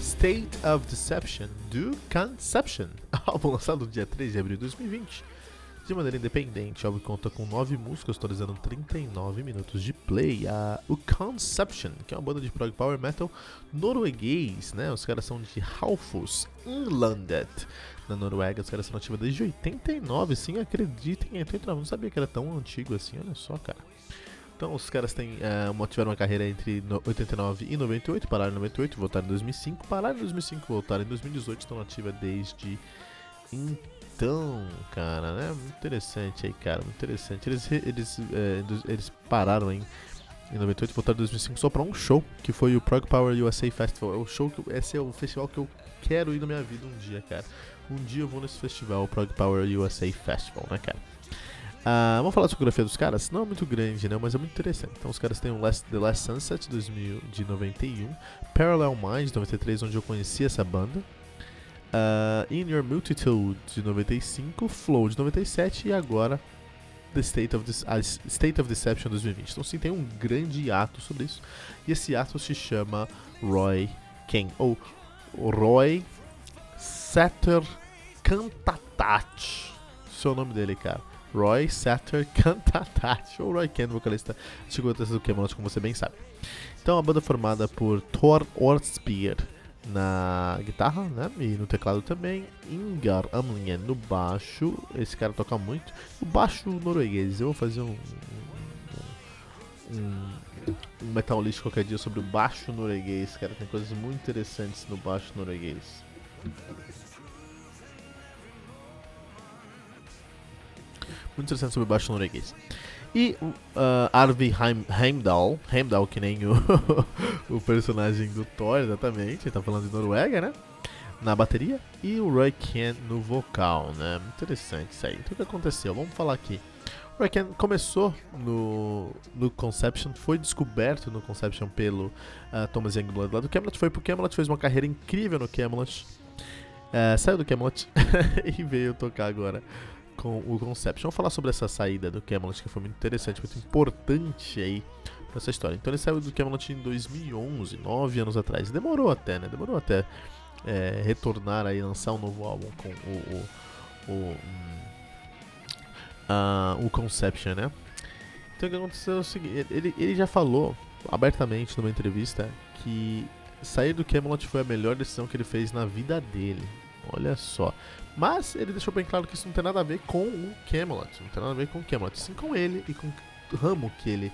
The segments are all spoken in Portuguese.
State of Deception do Conception, álbum lançado no dia 3 de abril de 2020. De maneira independente, o álbum conta com 9 músicas, totalizando 39 minutos de play. A, o Conception, que é uma banda de prog power metal norueguês, né? Os caras são de Halfos, Inlandet, na Noruega. Os caras são ativos desde 89, sim, acreditem, 89. Não sabia que era tão antigo assim, olha só, cara. Então os caras têm, é, uma, tiveram uma carreira entre no- 89 e 98, pararam em 98, voltaram em 2005, pararam em 2005, voltaram em 2018, estão ativa desde então, cara, né? Muito interessante aí, cara, muito interessante. Eles, eles, é, eles pararam em, em 98, voltaram em 2005 só pra um show, que foi o Prog Power USA Festival. É o show que, esse é o festival que eu quero ir na minha vida um dia, cara. Um dia eu vou nesse festival, o Prog Power USA Festival, né, cara? Ah, vamos falar da discografia dos caras? Não é muito grande, né? Mas é muito interessante. Então, os caras têm o Last, The Last Sunset 2000, de 91, Parallel Minds de 93, onde eu conheci essa banda, ah, In Your Multitude de 95, Flow de 97 e agora The State of, State of Deception 2020. Então, sim, tem um grande ato sobre isso. E esse ato se chama Roy King, ou Roy Satter Cantatat. Esse é nome dele, cara. Roy Satter Cantatat, ou Roy Ken, vocalista gigantesco do Camelot, como você bem sabe. Então, a banda formada por Thor Ortspear na guitarra, né, e no teclado também, Ingar Amlingen no baixo, esse cara toca muito, o baixo norueguês, eu vou fazer um, um, um metal list qualquer dia sobre o baixo norueguês, cara, tem coisas muito interessantes no baixo norueguês. Muito interessante sobre baixo norueguês. E ah, Arvi Heim, Heimdall, Heimdall que nem o, o personagem do Thor, exatamente, ele tá falando de Noruega, né? Na bateria. E o Roy Ken no vocal, né? Interessante isso aí. Então o que aconteceu? Vamos falar aqui. O Roy Ken começou no, no Conception, foi descoberto no Conception pelo ah, Thomas Youngblood lá do Camelot, foi pro Camelot, fez uma carreira incrível no Camelot. Ah, saiu do Camelot e veio tocar agora com o Conception. Vamos falar sobre essa saída do Camelot, que foi muito interessante, muito importante aí pra essa história. Então ele saiu do Camelot em 2011, nove anos atrás. Demorou até, né? Demorou até é, retornar aí, lançar um novo álbum com o, o, o, hum, ah, o Conception, né? Então o que aconteceu é o seguinte, ele, ele já falou abertamente numa entrevista que sair do Camelot foi a melhor decisão que ele fez na vida dele. Olha só. Mas ele deixou bem claro que isso não tem nada a ver com o Camelot. Não tem nada a ver com o Camelot, sim com ele e com o ramo que ele.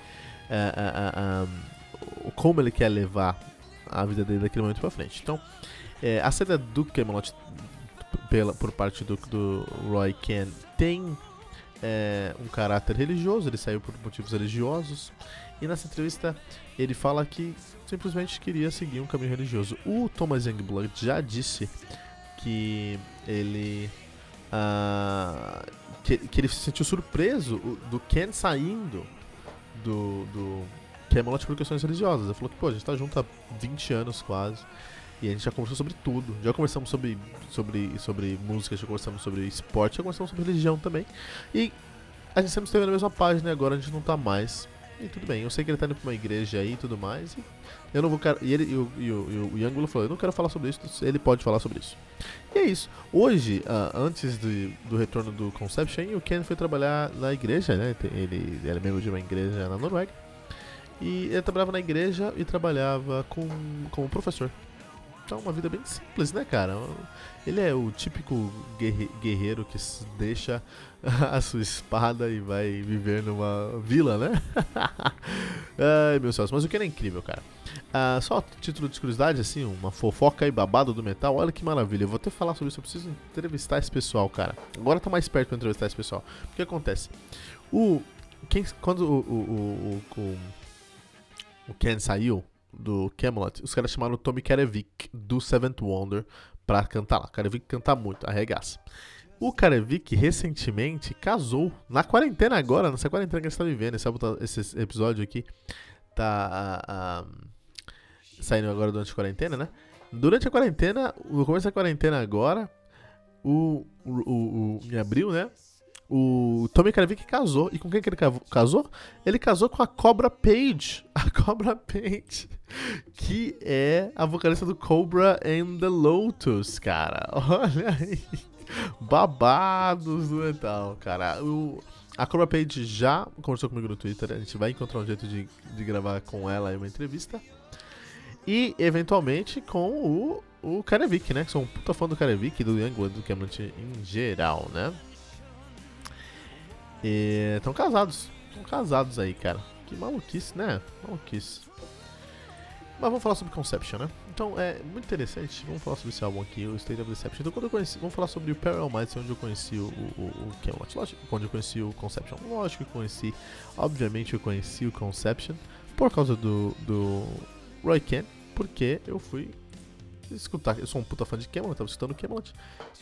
ah, ah, ah, como ele quer levar a vida dele daquele momento pra frente. Então, é, a saída do Camelot pela, por parte do, do Roy Ken tem é, um caráter religioso, ele saiu por motivos religiosos. E nessa entrevista ele fala que simplesmente queria seguir um caminho religioso. O Thomas Youngblood já disse que ele ah, que, que ele se sentiu surpreso do Ken saindo do, do Camelot por questões religiosas. Ele falou que, pô, a gente tá junto há 20 anos quase. E a gente já conversou sobre tudo. Já conversamos sobre, sobre, sobre música, já conversamos sobre esporte, já conversamos sobre religião também. E a gente sempre esteve na mesma página e agora a gente não tá mais. E tudo bem, eu sei que ele tá indo pra uma igreja aí e tudo mais. E eu não vou. E ele e o, e o, e o Youngblood falou: eu não quero falar sobre isso, ele pode falar sobre isso. E é isso. Hoje, ah, antes de- do retorno do Conception, o Ken foi trabalhar na igreja, né? Ele, ele é membro de uma igreja na Noruega. E ele trabalhava na igreja e trabalhava com, como professor. Tá uma vida bem simples, né, cara? Ele é o típico guerre guerreiro que deixa a sua espada e vai viver numa vila, né? Ai, meu céu, mas o que é incrível, cara. Ah, só título de curiosidade, assim, uma fofoca e babado do metal. Olha que maravilha. Eu vou até falar sobre isso. Eu preciso entrevistar esse pessoal, cara. Agora tá mais perto pra entrevistar esse pessoal. O que acontece? O. Quem, quando o, o, o, o, o Ken saiu do Camelot, os caras chamaram o Tommy Karevik do Seventh Wonder pra cantar lá. Karevik canta muito, arregaça. O Karevik recentemente casou. Na quarentena agora, nessa quarentena que a gente tá vivendo, esse, esse episódio aqui tá. Uh, saindo agora durante a quarentena, né? Durante a quarentena, no começo da quarentena agora, o, o, o em abril, né? O Tommy Karvik casou. E com quem que ele casou? Ele casou com a Cobra Page. A Cobra Page. Que é a vocalista do Cobra and the Lotus, cara. Olha aí. Babados do metal, cara. O, a Cobra Page já conversou comigo no Twitter. A gente vai encontrar um jeito de, de gravar com ela aí uma entrevista. E, eventualmente, com o, o Karevik, né? Que sou um puta fã do Karevik e do Youngblood, do Camelot em geral, né? E estão casados. Estão casados aí, cara. Que maluquice, né? Maluquice. Mas vamos falar sobre Conception, né? Então, é muito interessante. Vamos falar sobre esse álbum aqui, o State of Deception. Então, quando eu conheci, vamos falar sobre o Parallel Minds, onde eu conheci o, o, o Camelot. Lógico, onde eu conheci o Conception. Lógico que eu conheci, obviamente eu conheci o Conception por causa do, do Roy Kent, porque eu fui escutar. Eu sou um puta fã de Camelot, tava escutando Camelot.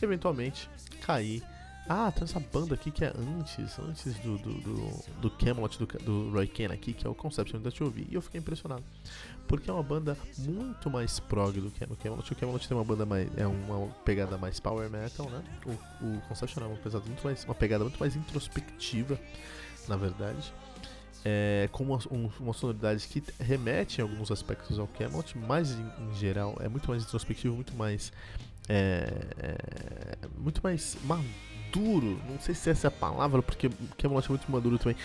E eventualmente caí. Ah, tem essa banda aqui que é antes, antes do, do, do, do Camelot, do, do Roy Ken aqui, que é o Conception da te ouvi. E eu fiquei impressionado. Porque é uma banda muito mais prog do que o Camelot. O Camelot tem uma banda mais. é uma pegada mais power metal, né? O, o Conception é uma, pesada muito mais, uma pegada muito mais introspectiva, na verdade é, com uma, um, uma, sonoridade que remete em alguns aspectos ao Camelot, mas em, em geral é muito mais introspectivo, muito mais. É, é, muito mais maduro. Não sei se essa é a palavra, porque Camelot é muito maduro também.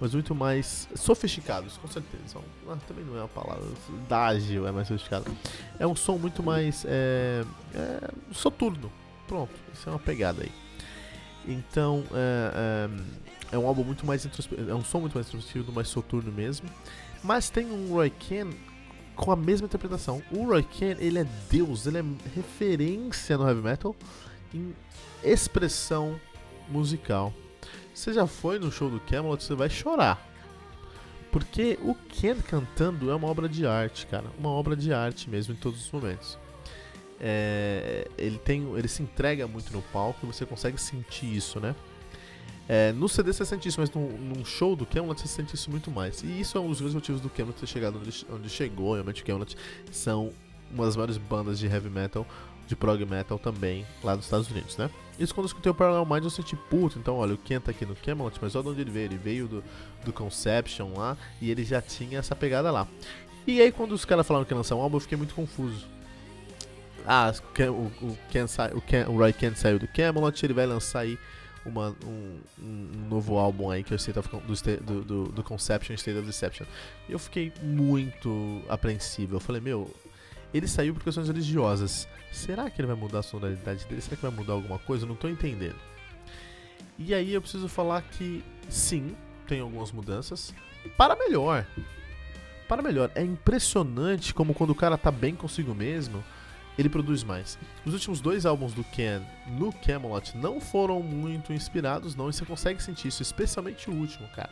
Mas muito mais sofisticados, com certeza. Não, também não é uma palavra. Dágio é mais sofisticado. É um som muito mais. É, é, soturno. Pronto, isso é uma pegada aí. Então, é, é, é um álbum muito mais introspectivo, é um som muito mais introspectivo, mais soturno mesmo. Mas tem um Roy Ken com a mesma interpretação. O Roy Ken, ele é Deus, ele é referência no heavy metal em expressão musical. Você já foi no show do Camelot, você vai chorar. Porque o Ken cantando é uma obra de arte, cara. Uma obra de arte mesmo em todos os momentos. É, ele tem, ele se entrega muito no palco e você consegue sentir isso, né? É, no CD você sente isso, mas num, num show do Camelot você sente isso muito mais. E isso é um dos grandes motivos do Camelot ter chegado onde, onde chegou. Realmente o Camelot são uma das maiores bandas de heavy metal, de prog metal também, lá dos Estados Unidos, né? Isso quando eu escutei o Parallel Minds eu senti, puto, então olha, o Ken tá aqui no Camelot, mas olha de onde ele veio. Ele veio do, do Conception lá e ele já tinha essa pegada lá. E aí quando os caras falaram que lançar um álbum eu fiquei muito confuso ah, o, o, Ken, o, Ken, o Roy Kent saiu do Camelot, ele vai lançar aí uma, um, um, novo álbum aí que é o State of, do, do, do, Conception State of Deception. Eu fiquei muito apreensivo. Eu falei, meu, ele saiu por questões religiosas. Será que ele vai mudar a sonoridade dele? Será que vai mudar alguma coisa? Eu não tô entendendo. E aí eu preciso falar que sim, tem algumas mudanças. Para melhor. Para melhor. É impressionante como quando o cara tá bem consigo mesmo ele produz mais. Os últimos dois álbuns do Ken no Camelot não foram muito inspirados, não, e você consegue sentir isso, especialmente o último, cara.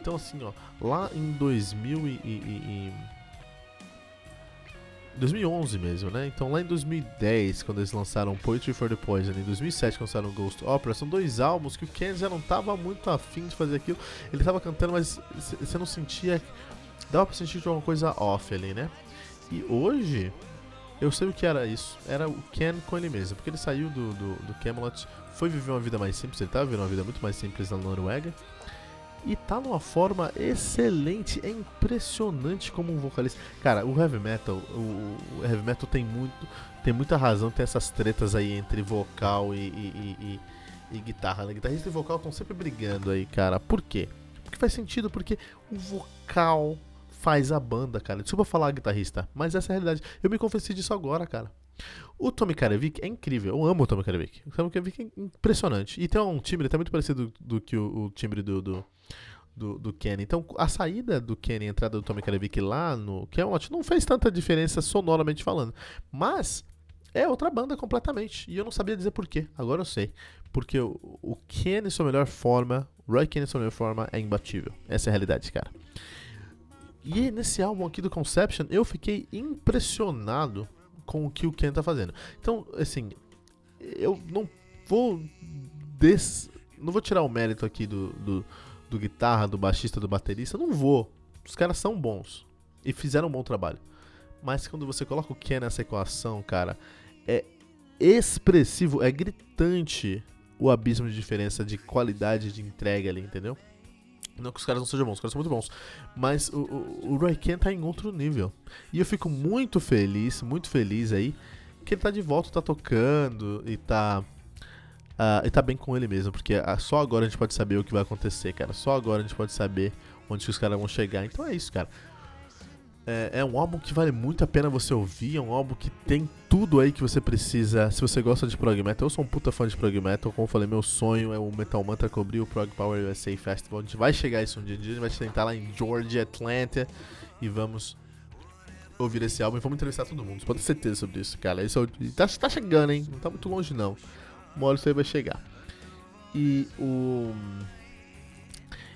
Então, assim, ó, lá em 2000 e, e, e 2011 mesmo, né? Então lá em 2010, quando eles lançaram Poetry for the Poison, em 2007 quando lançaram Ghost Opera, são dois álbuns que o Ken já não tava muito afim de fazer aquilo. Ele tava cantando, mas você não sentia. Dava pra sentir alguma coisa off ali, né? E hoje, eu sei o que era isso. Era o Ken com ele mesmo. Porque ele saiu do, do, do Camelot, foi viver uma vida mais simples. Ele tava vivendo uma vida muito mais simples na Noruega. E tá numa forma excelente. É impressionante como um vocalista. Cara, o heavy metal, o, o heavy metal tem muito, tem muita razão, tem essas tretas aí entre vocal e, e, e, e guitarra. Né? Guitarrista e vocal estão sempre brigando aí, cara. Por quê? Porque faz sentido, porque o vocal faz a banda, cara. Desculpa falar guitarrista, mas essa é a realidade. Eu me confessei disso agora, cara. O Tommy Karevic é incrível. Eu amo o Tommy Karevic. O Tommy é impressionante. E tem um timbre até muito parecido do, que o, o timbre do, do, do, do Kenny. Então, a saída do Kenny, a entrada do Tommy Karevic lá no Camelot não fez tanta diferença sonoramente falando. Mas é outra banda completamente. E eu não sabia dizer porquê. Agora eu sei. Porque o, o Kenny, sua melhor forma, Roy Kenny, sua melhor forma, é imbatível. Essa é a realidade, cara. E nesse álbum aqui do Conception, eu fiquei impressionado com o que o Ken tá fazendo. Então, assim, eu não vou des... não vou tirar o mérito aqui do, do, do guitarra, do baixista, do baterista, não vou. Os caras são bons e fizeram um bom trabalho. Mas quando você coloca o Ken nessa equação, cara, é expressivo, é gritante o abismo de diferença de qualidade de entrega ali, entendeu? Não que os caras não sejam bons, os caras são muito bons. Mas o, o, o tá em outro nível. E eu fico muito feliz, muito feliz aí, que ele tá de volta, tá tocando e tá. Uh, e tá bem com ele mesmo, porque uh, só agora a gente pode saber o que vai acontecer, cara. Só agora a gente pode saber onde os caras vão chegar. Então é isso, cara. É, é, um álbum que vale muito a pena você ouvir, é um álbum que tem tudo aí que você precisa. Se você gosta de prog metal, eu sou um puta fã de prog metal, como eu falei, meu sonho é o Metal Mantra cobrir o Prog Power USA Festival. A gente vai chegar isso um dia, a gente vai tentar lá em Georgia, Atlanta e vamos ouvir esse álbum e vamos entrevistar todo mundo. Pode ter certeza sobre isso, cara. Isso é tá, tá chegando, hein? Não tá muito longe não. Uma hora isso aí vai chegar. E o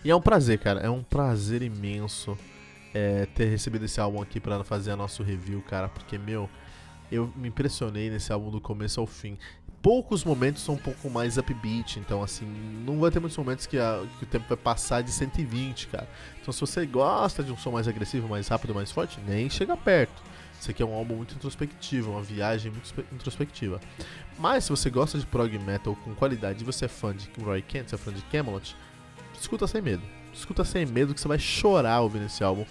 e é um prazer, cara. É um prazer imenso é, ter recebido esse álbum aqui para fazer a nosso review, cara, porque, meu, eu me impressionei nesse álbum do começo ao fim. Poucos momentos são um pouco mais upbeat, então, assim, não vai ter muitos momentos que, a, que o tempo vai passar de 120, cara. Então, se você gosta de um som mais agressivo, mais rápido, mais forte, nem chega perto. Isso aqui é um álbum muito introspectivo, uma viagem muito introspectiva. Mas se você gosta de prog metal com qualidade e você é fã de Roy Kent, você é fã de Camelot, escuta sem medo escuta sem medo que você vai chorar ouvindo esse álbum.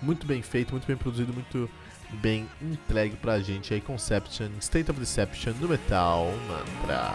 Muito bem feito, muito bem produzido, muito bem entregue pra gente aí. Conception, State of Deception do Metal Mantra.